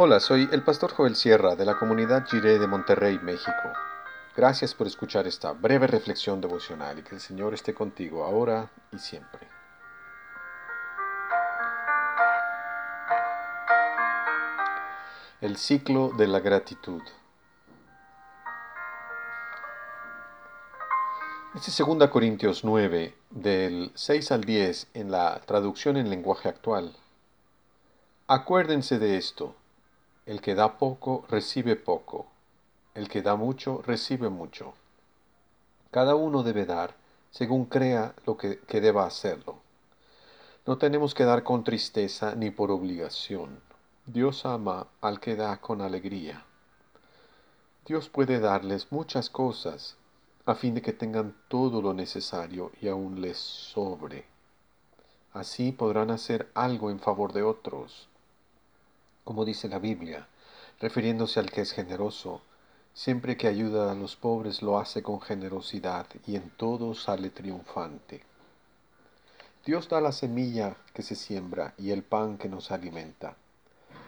Hola, soy el pastor Joel Sierra de la comunidad Jiré de Monterrey, México. Gracias por escuchar esta breve reflexión devocional y que el Señor esté contigo ahora y siempre. El ciclo de la gratitud. Este es 2 Corintios 9, del 6 al 10, en la traducción en lenguaje actual. Acuérdense de esto. El que da poco, recibe poco. El que da mucho, recibe mucho. Cada uno debe dar según crea lo que, deba hacerlo. No tenemos que dar con tristeza ni por obligación. Dios ama al que da con alegría. Dios puede darles muchas cosas a fin de que tengan todo lo necesario y aún les sobre. Así podrán hacer algo en favor de otros como dice la Biblia, refiriéndose al que es generoso, siempre que ayuda a los pobres lo hace con generosidad y en todo sale triunfante. Dios da la semilla que se siembra y el pan que nos alimenta.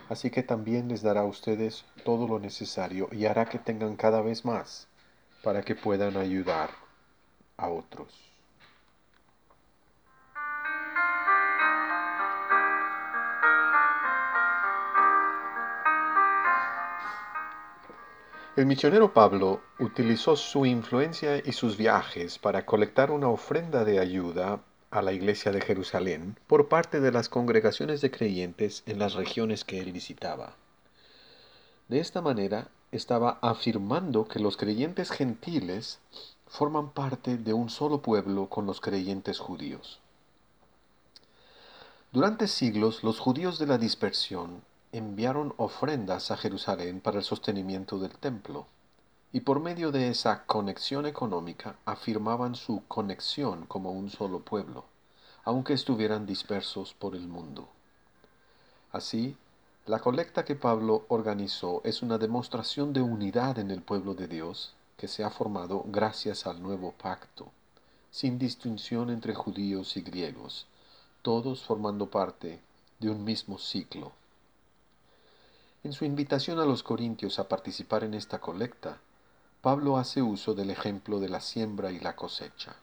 Así que también les dará a ustedes todo lo necesario y hará que tengan cada vez más para que puedan ayudar a otros. El misionero Pablo utilizó su influencia y sus viajes para colectar una ofrenda de ayuda a la iglesia de Jerusalén por parte de las congregaciones de creyentes en las regiones que él visitaba. De esta manera estaba afirmando que los creyentes gentiles forman parte de un solo pueblo con los creyentes judíos. Durante siglos los judíos de la dispersión enviaron ofrendas a Jerusalén para el sostenimiento del templo, y por medio de esa conexión económica afirmaban su conexión como un solo pueblo, aunque estuvieran dispersos por el mundo. Así, la colecta que Pablo organizó es una demostración de unidad en el pueblo de Dios que se ha formado gracias al nuevo pacto, sin distinción entre judíos y griegos, todos formando parte de un mismo ciclo en su invitación a los corintios a participar en esta colecta, Pablo hace uso del ejemplo de la siembra y la cosecha.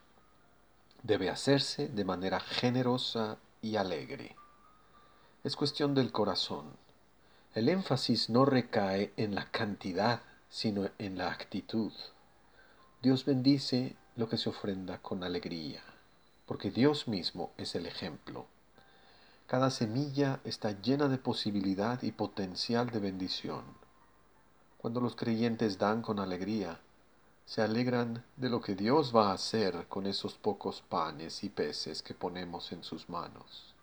Debe hacerse de manera generosa y alegre. Es cuestión del corazón. El énfasis no recae en la cantidad, sino en la actitud. Dios bendice lo que se ofrenda con alegría, porque Dios mismo es el ejemplo. Cada semilla está llena de posibilidad y potencial de bendición. Cuando los creyentes dan con alegría, se alegran de lo que Dios va a hacer con esos pocos panes y peces que ponemos en sus manos.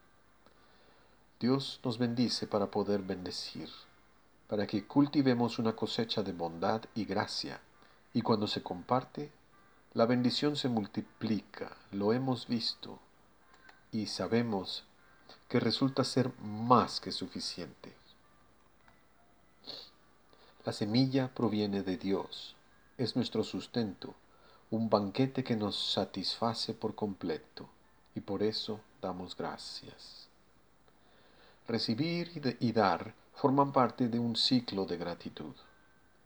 Dios nos bendice para poder bendecir, para que cultivemos una cosecha de bondad y gracia, y cuando se comparte, la bendición se multiplica, lo hemos visto, y sabemos que resulta ser más que suficiente. La semilla proviene de Dios, es nuestro sustento, un banquete que nos satisface por completo, y por eso damos gracias. Recibir y dar forman parte de un ciclo de gratitud.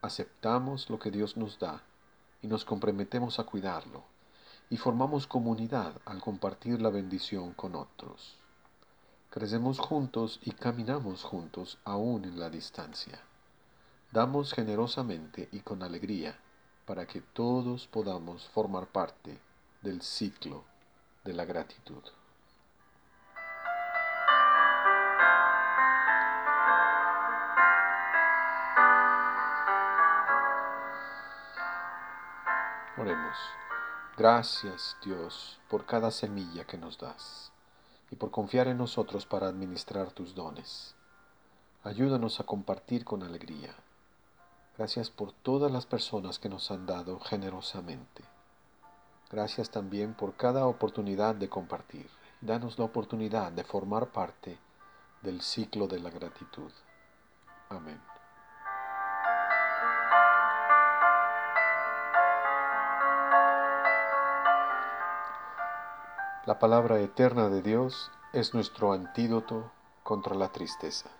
Aceptamos lo que Dios nos da y nos comprometemos a cuidarlo, y formamos comunidad al compartir la bendición con otros. Crecemos juntos y caminamos juntos aún en la distancia. Damos generosamente y con alegría para que todos podamos formar parte del ciclo de la gratitud. Oremos. Gracias Dios por cada semilla que nos das y por confiar en nosotros para administrar tus dones. Ayúdanos a compartir con alegría. Gracias por todas las personas que nos han dado generosamente. Gracias también por cada oportunidad de compartir. Danos la oportunidad de formar parte del ciclo de la gratitud. Amén. La palabra eterna de Dios es nuestro antídoto contra la tristeza.